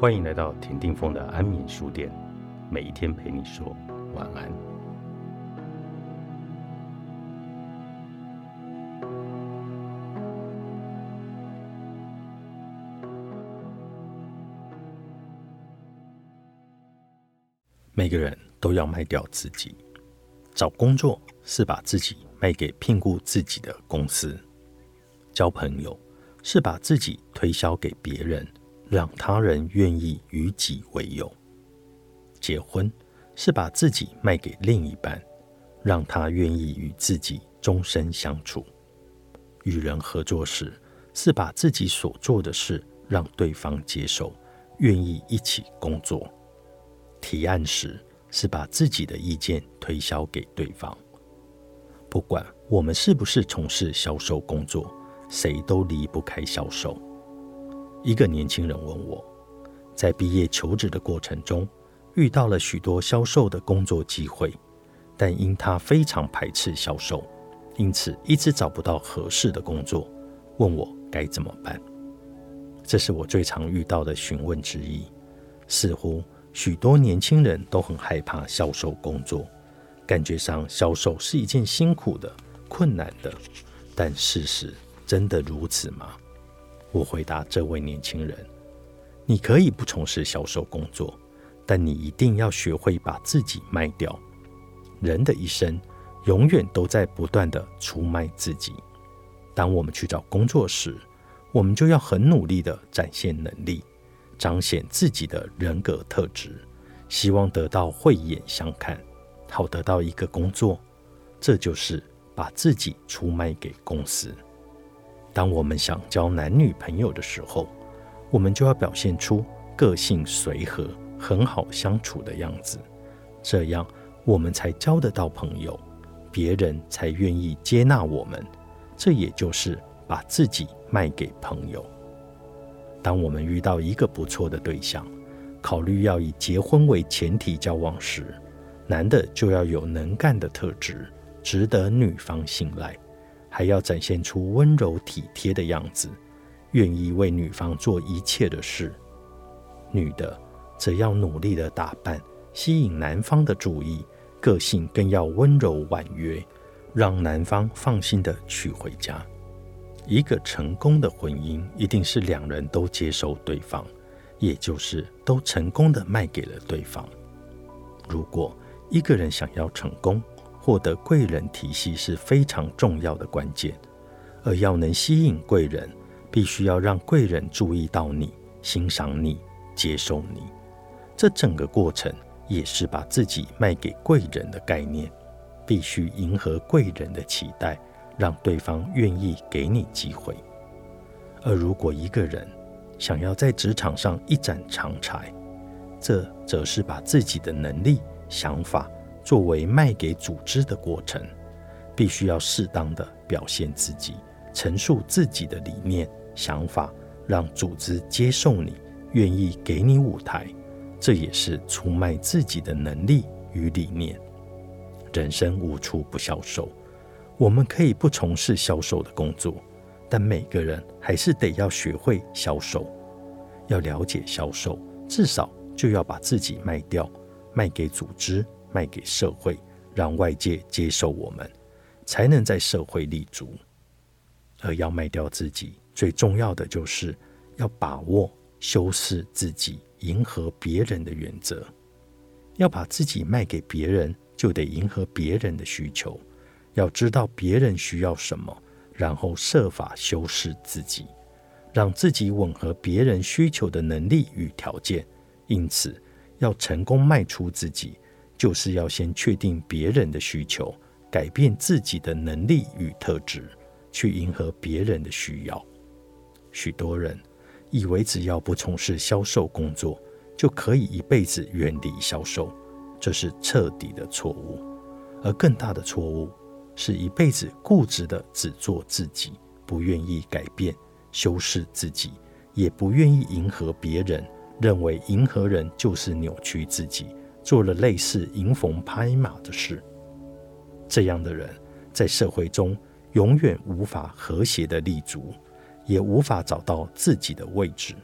欢迎来到田定峰的安眠书店，每一天陪你说晚安。每个人都要卖掉自己，找工作是把自己卖给聘雇自己的公司，交朋友是把自己推销给别人。让他人愿意与己为友，结婚是把自己卖给另一半，让他愿意与自己终身相处；与人合作时，是把自己所做的事让对方接受，愿意一起工作；提案时，是把自己的意见推销给对方。不管我们是不是从事销售工作，谁都离不开销售。一个年轻人问我，在毕业求职的过程中，遇到了许多销售的工作机会，但因他非常排斥销售，因此一直找不到合适的工作，问我该怎么办。这是我最常遇到的询问之一。似乎许多年轻人都很害怕销售工作，感觉上销售是一件辛苦的、困难的。但事实真的如此吗？我回答这位年轻人：“你可以不从事销售工作，但你一定要学会把自己卖掉。人的一生永远都在不断的出卖自己。当我们去找工作时，我们就要很努力的展现能力，彰显自己的人格特质，希望得到慧眼相看，好得到一个工作。这就是把自己出卖给公司。”当我们想交男女朋友的时候，我们就要表现出个性随和、很好相处的样子，这样我们才交得到朋友，别人才愿意接纳我们。这也就是把自己卖给朋友。当我们遇到一个不错的对象，考虑要以结婚为前提交往时，男的就要有能干的特质，值得女方信赖。还要展现出温柔体贴的样子，愿意为女方做一切的事。女的则要努力的打扮，吸引男方的注意，个性更要温柔婉约，让男方放心的娶回家。一个成功的婚姻，一定是两人都接受对方，也就是都成功的卖给了对方。如果一个人想要成功，获得贵人体系是非常重要的关键，而要能吸引贵人，必须要让贵人注意到你、欣赏你、接受你。这整个过程也是把自己卖给贵人的概念，必须迎合贵人的期待，让对方愿意给你机会。而如果一个人想要在职场上一展长才，这则是把自己的能力、想法。作为卖给组织的过程，必须要适当的表现自己，陈述自己的理念、想法，让组织接受你，愿意给你舞台。这也是出卖自己的能力与理念。人生无处不销售，我们可以不从事销售的工作，但每个人还是得要学会销售。要了解销售，至少就要把自己卖掉，卖给组织。卖给社会，让外界接受我们，才能在社会立足。而要卖掉自己，最重要的就是要把握修饰自己、迎合别人的原则。要把自己卖给别人，就得迎合别人的需求。要知道别人需要什么，然后设法修饰自己，让自己吻合别人需求的能力与条件。因此，要成功卖出自己。就是要先确定别人的需求，改变自己的能力与特质，去迎合别人的需要。许多人以为只要不从事销售工作，就可以一辈子远离销售，这是彻底的错误。而更大的错误，是一辈子固执的只做自己，不愿意改变、修饰自己，也不愿意迎合别人，认为迎合人就是扭曲自己。做了类似迎逢拍马的事，这样的人在社会中永远无法和谐的立足，也无法找到自己的位置，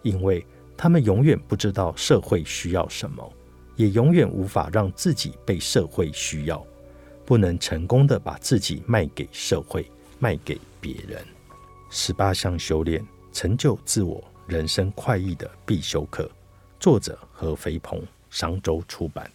因为他们永远不知道社会需要什么，也永远无法让自己被社会需要，不能成功的把自己卖给社会，卖给别人。十八项修炼，成就自我，人生快意的必修课。作者何飞鹏，商周出版。